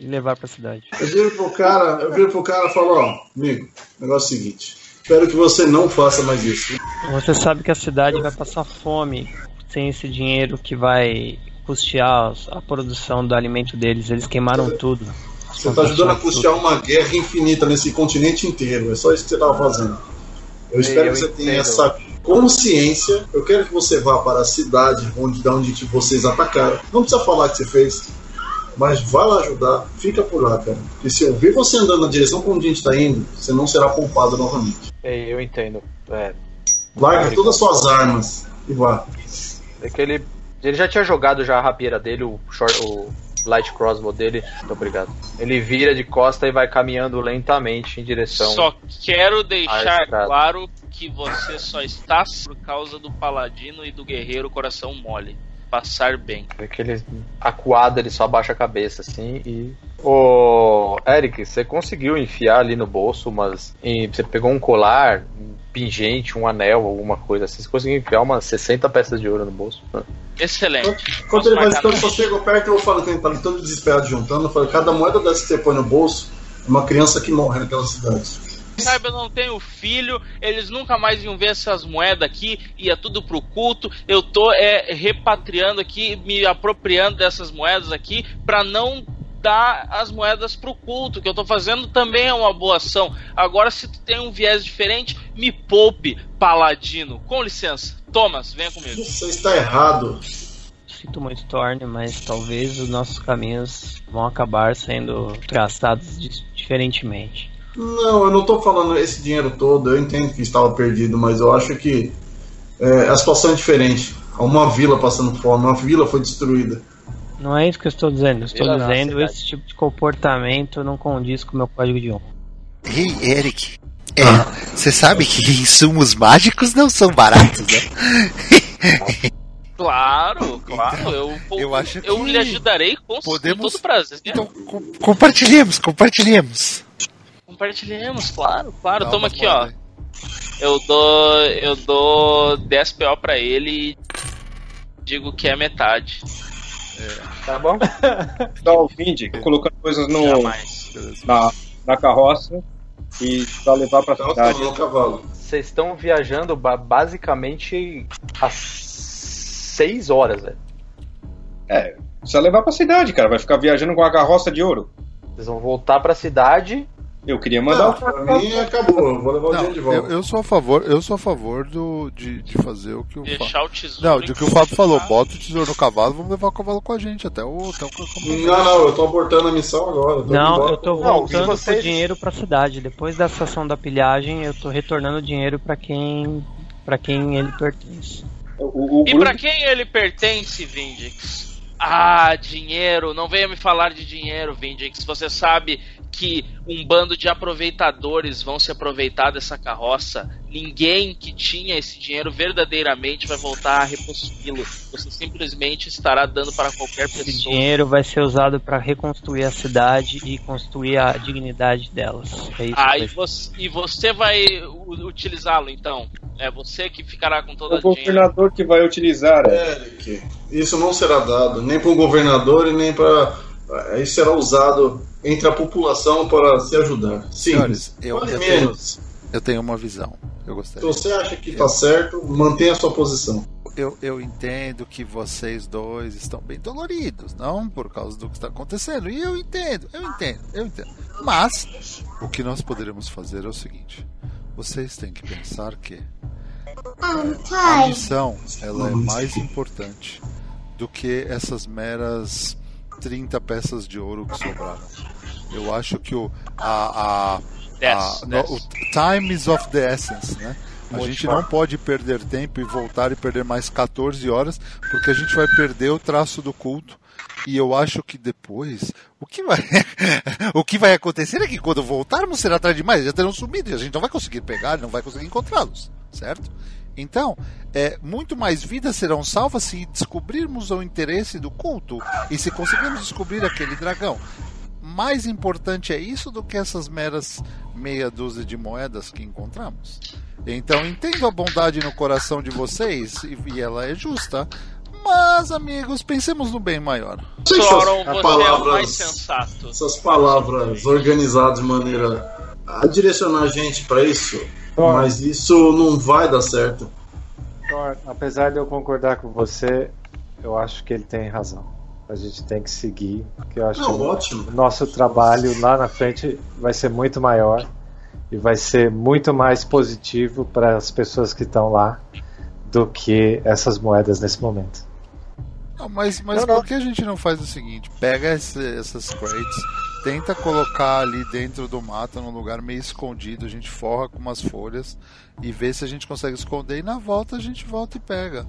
e levar pra cidade. Eu viro pro cara, eu viro pro cara e falo, ó, amigo, negócio é o seguinte. Espero que você não faça mais isso. Você sabe que a cidade vai passar fome sem esse dinheiro que vai custear a produção do alimento deles. Eles queimaram tudo. Você tá ajudando a custear uma guerra infinita nesse continente inteiro. É só isso que você tava fazendo. Eu espero eu que você tenha entendo. essa consciência. Eu quero que você vá para a cidade onde, da onde vocês atacaram. Não precisa falar que você fez. Mas vá lá ajudar, fica por lá, cara. Porque se eu ver você andando na direção pra onde a gente tá indo, você não será poupado novamente. É, eu entendo. É, Larga todas as suas armas e vá. é que ele. Ele já tinha jogado já a rapieira dele, o, short, o light crossbow dele. Muito obrigado. Ele vira de costa e vai caminhando lentamente em direção. Só quero deixar claro que você só está por causa do paladino e do guerreiro coração mole. Passar bem. Vê que ele acuado, ele só abaixa a cabeça assim e. Ô, Eric, você conseguiu enfiar ali no bolso, mas você pegou um colar, um pingente, um anel, alguma coisa assim. Você conseguiu enfiar umas 60 peças de ouro no bolso. Excelente. Quando ele vai ficando, só chego perto, eu falo que ele tá ali todo desesperado juntando. Eu falo, cada moeda dessa que você põe no bolso é uma criança que morre naquela cidade. Saiba, eu não tenho filho, eles nunca mais iam ver essas moedas aqui, ia tudo pro culto. Eu tô é, repatriando aqui, me apropriando dessas moedas aqui, para não dar as moedas pro culto, que eu tô fazendo também é uma boa ação. Agora, se tu tem um viés diferente, me poupe, paladino. Com licença. Thomas, venha comigo. Você está errado. Sinto muito, Storm, mas talvez os nossos caminhos vão acabar sendo traçados diferentemente. Não, eu não estou falando esse dinheiro todo, eu entendo que estava perdido, mas eu acho que é, a situação é diferente. Há uma vila passando fome, uma vila foi destruída. Não é isso que eu estou dizendo, eu estou Vila não, dizendo cidade. esse tipo de comportamento não condiz com o meu código de honra. Ei, Eric. É, você sabe que insumos mágicos não são baratos, né? Claro, claro. Eu, eu acho eu que lhe ajudarei com, podemos- todo prazer. Então, com- compartilhemos, compartilhemos. Compartilhemos, claro, claro. Dá Toma aqui, ó. moedas Eu dou. Eu dou 10 PO pra ele e digo que é metade. Tá bom? (laughs) Dá o Vindy, colocando coisas no, Jamais. na, na carroça e pra levar pra Então, cidade. Vocês estão viajando ba- basicamente às 6 horas, velho. É, precisa levar pra cidade, cara. Vai ficar viajando com a carroça de ouro. Vocês vão voltar pra cidade. Eu queria mandar Não, o pra mim acabou, eu vou levar o Não, dinheiro de volta. eu, eu sou a favor, eu sou a favor do, de, de fazer o que o Fábio. Deixar o tesouro. Não, de que o Fábio falou, bota o tesouro no cavalo, vamos levar o cavalo com a gente até o até o. Não, não, eu tô abortando a missão agora. Não, eu tô voltando vocês- o dinheiro pra cidade. Depois da sessão da pilhagem, eu tô retornando o dinheiro pra quem para quem ele pertence. O, o E grupo- pra quem ele pertence, Vindix? Ah, dinheiro. Não venha me falar de dinheiro, Vindix. Você sabe que um bando de aproveitadores vão se aproveitar dessa carroça. Ninguém que tinha esse dinheiro verdadeiramente vai voltar a repossuí-lo. Você simplesmente estará dando para qualquer Esse pessoa. dinheiro vai ser usado pra reconstruir a cidade e construir a dignidade delas. É isso. Ah, e você, e você vai utilizá-lo então? É você que ficará com todo o o dinheiro. governador que vai utilizar. é. Eric, isso não será dado nem para um governador e nem para. Isso será usado entre a população para se ajudar. Sim, Senhores, eu, eu, tenho, eu tenho uma visão. Eu Se gostaria. você acha que está certo, mantenha a sua posição. Eu, eu entendo que vocês dois estão bem doloridos, não por causa do que está acontecendo. E eu entendo, eu entendo, eu entendo. Mas o que nós poderíamos fazer é o seguinte: vocês têm que pensar que a missão ela é mais importante do que essas meras 30 peças de ouro que sobraram. Eu acho que o a, a, Dez, a- no- time is of the essence, né? A gente não pode perder tempo e voltar e perder mais 14 horas, porque a gente vai perder o traço do culto. E eu acho que depois, o que vai, (laughs) o que vai acontecer é que quando voltarmos será tarde demais, já terão sumido e a gente não vai conseguir pegar, não vai conseguir encontrá-los, certo? Então, é, muito mais vidas serão salvas se descobrirmos o interesse do culto e se conseguirmos descobrir aquele dragão. Mais importante é isso do que essas meras meia dúzia de moedas que encontramos. Então, entendo a bondade no coração de vocês e, e ela é justa, mas, amigos, pensemos no bem maior. Soron, essas você é o palavras- mais sensato. Essas palavras organizadas de maneira a direcionar a gente para isso, Thor, mas isso não vai dar certo. Thor, apesar de eu concordar com você, eu acho que ele tem razão. A gente tem que seguir, que eu acho Não, que ótimo. o nosso trabalho lá na frente vai ser muito maior e vai ser muito mais positivo para as pessoas que estão lá do que essas moedas nesse momento. Não, mas mas por que a gente não faz o seguinte? Pega esse- essas crates, tenta colocar ali dentro do mato, num lugar meio escondido, a gente forra com umas folhas e vê se a gente consegue esconder e na volta a gente volta e pega.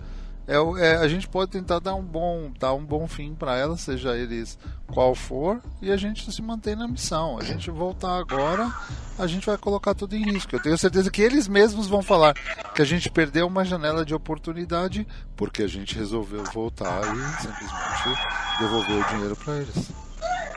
É, é, a gente pode tentar dar um bom, dar um bom fim pra ela, seja eles qual for, e a gente se mantém na missão. A gente voltar agora, a gente vai colocar tudo em risco. Eu tenho certeza que eles mesmos vão falar que a gente perdeu uma janela de oportunidade porque a gente resolveu voltar e simplesmente devolver o dinheiro pra eles.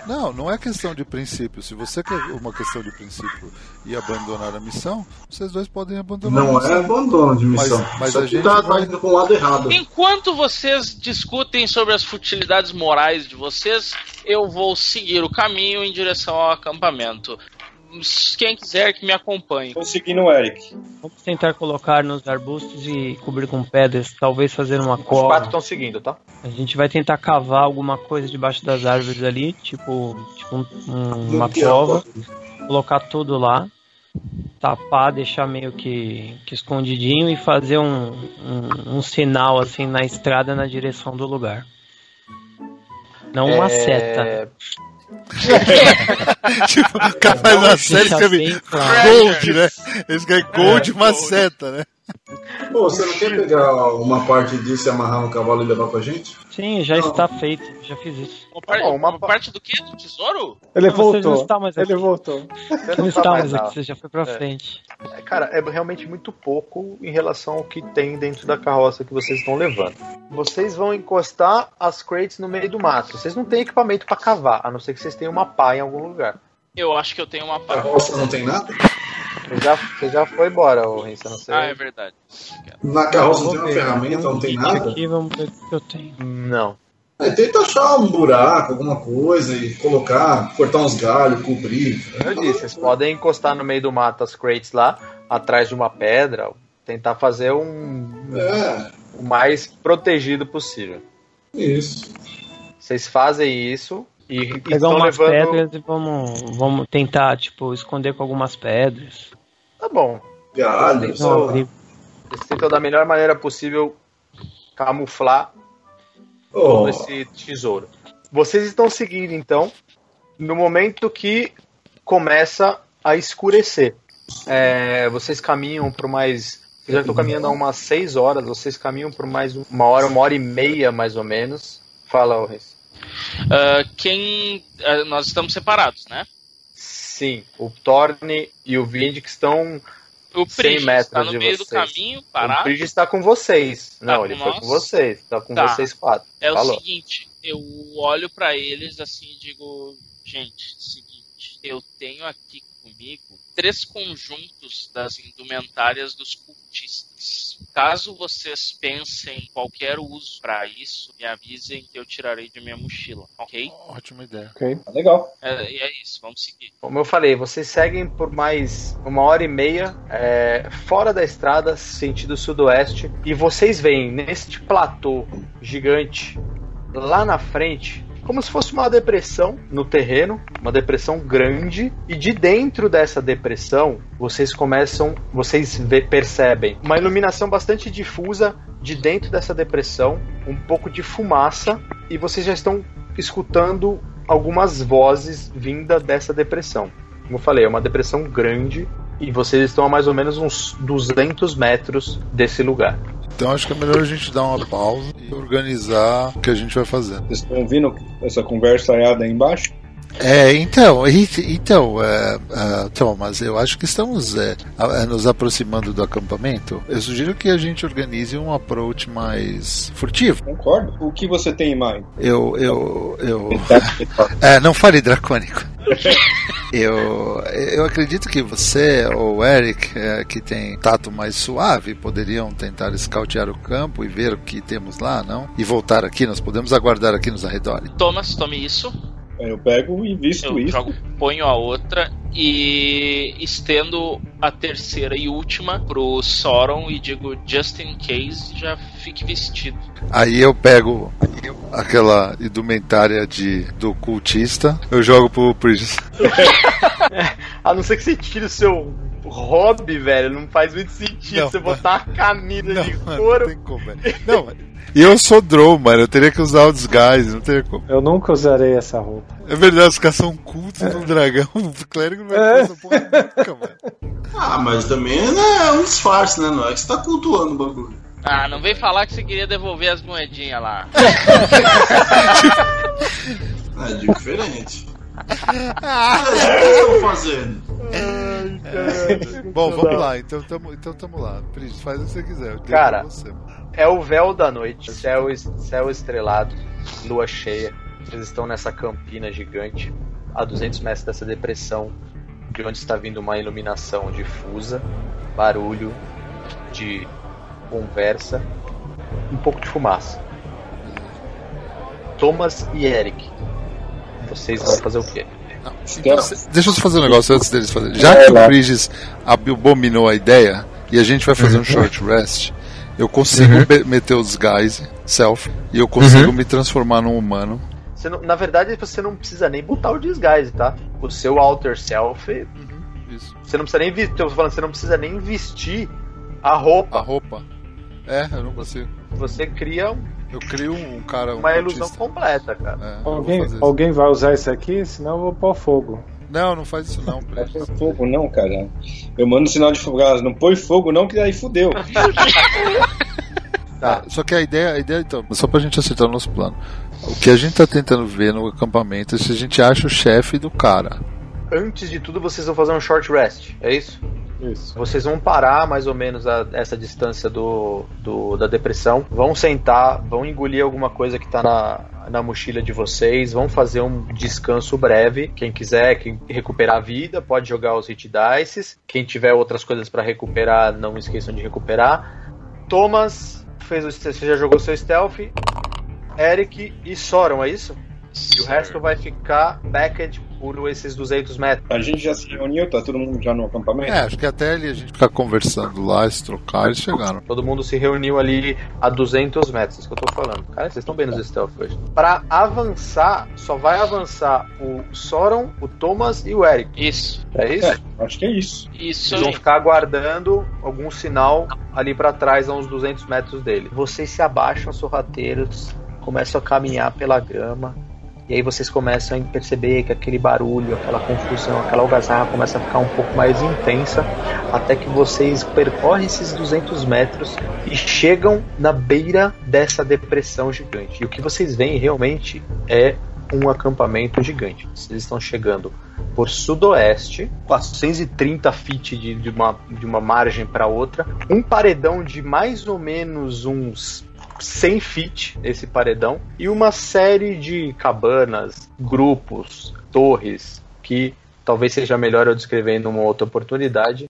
Não, não é questão de princípio. Se você quer uma questão de princípio e abandonar a missão, vocês dois podem abandonar a Não missão. é abandono de missão. Mas- mas Isso a gente tá, vai- tá indo pra um lado errado. Enquanto vocês discutem sobre as futilidades morais de vocês, eu vou seguir o caminho em direção ao acampamento. Quem quiser que me acompanhe. Tô seguindo o Eric. Vamos tentar colocar nos arbustos e cobrir com pedras, talvez fazer uma Os quatro cova. estão seguindo, tá? A gente vai tentar cavar alguma coisa debaixo das árvores ali, tipo, tipo um- um- uma cova, colocar tudo lá, tapar, deixar meio que, que escondidinho e fazer um, um, um sinal assim na estrada na direção do lugar. Não uma É, seta. (laughs) tipo, o cara faz uma série e Deixa escreve bem claro. Gold, né? Ele escreve Gold uma seta, né? Pô, você não quer pegar uma parte disso e amarrar no cavalo e levar com a gente? Sim, já está feito, já fiz isso. Uma, par- bom, uma uma parte do quê? Do tesouro? Ele Não, vocês não voltou. estão mais aqui. Ele voltou. Você Você não não está tá mais aqui, você já foi pra É. frente. Cara, é realmente muito pouco em relação ao que tem dentro da carroça que vocês estão levando. Vocês vão encostar as crates no meio do mato. Vocês não têm equipamento pra cavar, a não ser que vocês tenham uma pá em algum lugar. Eu acho que eu tenho uma A parte. roça não tem nada? Você já, você já foi embora, ô Renzo, não sei. Ah, é verdade. Na carroça não tem uma ferramenta, não tem nada? Aqui, vamos ver o que eu tenho. Não. É, tenta achar um buraco, alguma coisa e colocar, cortar uns galhos, cobrir. Eu disse, vocês podem encostar no meio do mato as crates lá, atrás de uma pedra, tentar fazer um É, o mais protegido possível. isso. Vocês fazem isso e, Pegar estão umas levando. pedras e vamos, vamos tentar, tipo, esconder com algumas pedras. Tá bom. Lá. abrir. Vocês tentam da melhor maneira possível camuflar Oh, todo esse tesouro. Vocês estão seguindo então no momento que começa a escurecer. É, vocês caminham por mais. Eu já estou caminhando há umas 6 horas, vocês caminham por mais uma hora, uma hora e meia mais ou menos. Fala, ô Reis. Ah, quem. ah, nós estamos separados, né? Sim, o Thorne e o Vind que estão. O 100 Prigis metros no de meio do vocês. caminho, O parado. Bridge está com vocês. Tá Não, com ele foi nós? com vocês. Está com Tá. vocês quatro. É o Falou. seguinte, eu olho pra eles assim e digo, gente, seguinte, eu tenho aqui comigo três conjuntos das indumentárias dos cultistas. Caso vocês pensem em qualquer uso pra isso, me avisem que eu tirarei de minha mochila, ok? Ótima ideia. Ok. Tá legal. É, e é isso, vamos seguir. Como eu falei, vocês seguem por mais uma hora e meia é, fora da estrada, sentido sudoeste, e vocês veem nesse platô gigante lá na frente, como se fosse uma depressão no terreno, uma depressão grande, e de dentro dessa depressão vocês começam, vocês vê- percebem uma iluminação bastante difusa de dentro dessa depressão, um pouco de fumaça, e vocês já estão escutando algumas vozes vinda dessa depressão. Como eu falei, é uma depressão grande e vocês estão a mais ou menos uns 200 metros desse lugar. Então acho que é melhor a gente dar uma pausa e organizar o que a gente vai fazer. Vocês estão ouvindo essa conversa aí embaixo? É, então, e- então, é, é, Thomas, eu acho que estamos é, a- é, nos aproximando do acampamento. Eu sugiro que a gente organize um approach mais furtivo. Concordo. O que você tem em mind? Eu, eu, eu. (laughs) É, não fale dracônico. (laughs) Eu, eu acredito que você ou o Eric, é, que tem tato mais suave, poderiam tentar escautear o campo e ver o que temos lá, não? E voltar aqui, nós podemos aguardar aqui nos arredores. Thomas, tome isso. Eu pego e visto Eu isso. jogo, ponho a outra e estendo a terceira e última pro Sauron e digo, just in case, já fique vestido. Aí eu pego aquela indumentária de, do cultista, eu jogo pro Prigis. (laughs) A não ser que você tire o seu hobby, velho, não faz muito sentido Não, você mano. botar a camisa de mano, couro. não tem como, velho. Não, mano. E eu sou Drow, mano. Eu teria que usar o disguise, não teria como. Eu nunca usarei essa roupa. É verdade, os caras são cultos no dragão. (laughs) O clérigo não vai fazer essa porra nunca, mano. Ah, mas também né, é um disfarce, né? Não é que você tá cultuando o bagulho. Ah, não vem falar que você queria devolver as moedinhas lá. (laughs) É diferente. (laughs) Ah, o que vocês estão fazendo? Bom, vamos lá, então tamo, então tamo lá. Pris, faz o que você quiser. Cara. você. É o véu da noite, céu, céu estrelado, lua cheia. Vocês estão nessa campina gigante, a 200 metros dessa depressão, de onde está vindo uma iluminação difusa, barulho de conversa, um pouco de fumaça. Thomas e Eric, vocês vão fazer o quê? Então, Deixa eu só fazer um negócio antes deles fazerem. Já que o Bridges abominou a ideia e a gente vai fazer um short rest, eu consigo Uhum. meter os guys self e eu consigo Uhum. me transformar num humano. Você não- na verdade, você não precisa nem botar o disguise, tá? O seu alter self, Isso. você não precisa nem vestir, falando, você não precisa nem vestir a roupa. A roupa. É, eu não consigo. Você cria um- Eu crio um cara. Um uma ilusão autista. completa, cara. É, Alguém, alguém vai usar isso aqui? Senão eu vou pôr fogo. Não, não faz isso não, Não põe fogo não, cara. Eu mando sinal de fogo. Ah, Não põe fogo não, que aí fudeu. (laughs) Tá. Só que a ideia, a ideia, então, só pra gente acertar o nosso plano. O que a gente tá tentando ver no acampamento é se a gente acha o chefe do cara. Antes de tudo, vocês vão fazer um short rest, é isso? Isso. Vocês vão parar mais ou menos a essa distância do, do- da depressão, vão sentar, vão engolir alguma coisa que tá na, na mochila de vocês, vão fazer um descanso breve. Quem quiser quem recuperar a vida, pode jogar os hit dices. Quem tiver outras coisas pra recuperar, não esqueçam de recuperar. Thomas fez o, você já jogou seu stealth. Eric e Soron, é isso? E o resto vai ficar backed por esses 200 metros. A gente já se reuniu, tá todo mundo já no acampamento? É, acho que até ali a gente ficar conversando lá, se trocar, eles chegaram. Todo mundo se reuniu ali a 200 metros, isso que eu tô falando. Cara, vocês estão bem nos stealth hoje. Pra avançar, só vai avançar o Soron, o Thomas e o Eric. Isso, É isso? É, acho que é isso. isso Vocês vão ficar aguardando algum sinal ali pra trás, a uns 200 metros dele. Vocês se abaixam, sorrateiros, começam a caminhar pela grama. E aí vocês começam a perceber que aquele barulho, aquela confusão, aquela algazarra começa a ficar um pouco mais intensa, até que vocês percorrem esses 200 metros e chegam na beira dessa depressão gigante. E o que vocês veem realmente é um acampamento gigante. Vocês estão chegando por sudoeste, 430 feet de, de uma, de uma margem para outra, um paredão de mais ou menos uns 100 feet, esse paredão, e uma série de cabanas, grupos, torres, que talvez seja melhor eu descrever em uma outra oportunidade.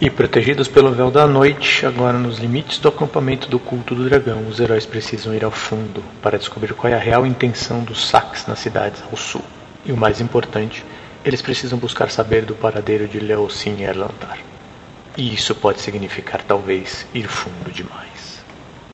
E protegidos pelo véu da noite, agora nos limites do acampamento do culto do dragão, os heróis precisam ir ao fundo para descobrir qual é a real intenção dos saques nas cidades ao sul. E o mais importante, eles precisam buscar saber do paradeiro de Leocin Erlantar. E isso pode significar talvez ir fundo demais.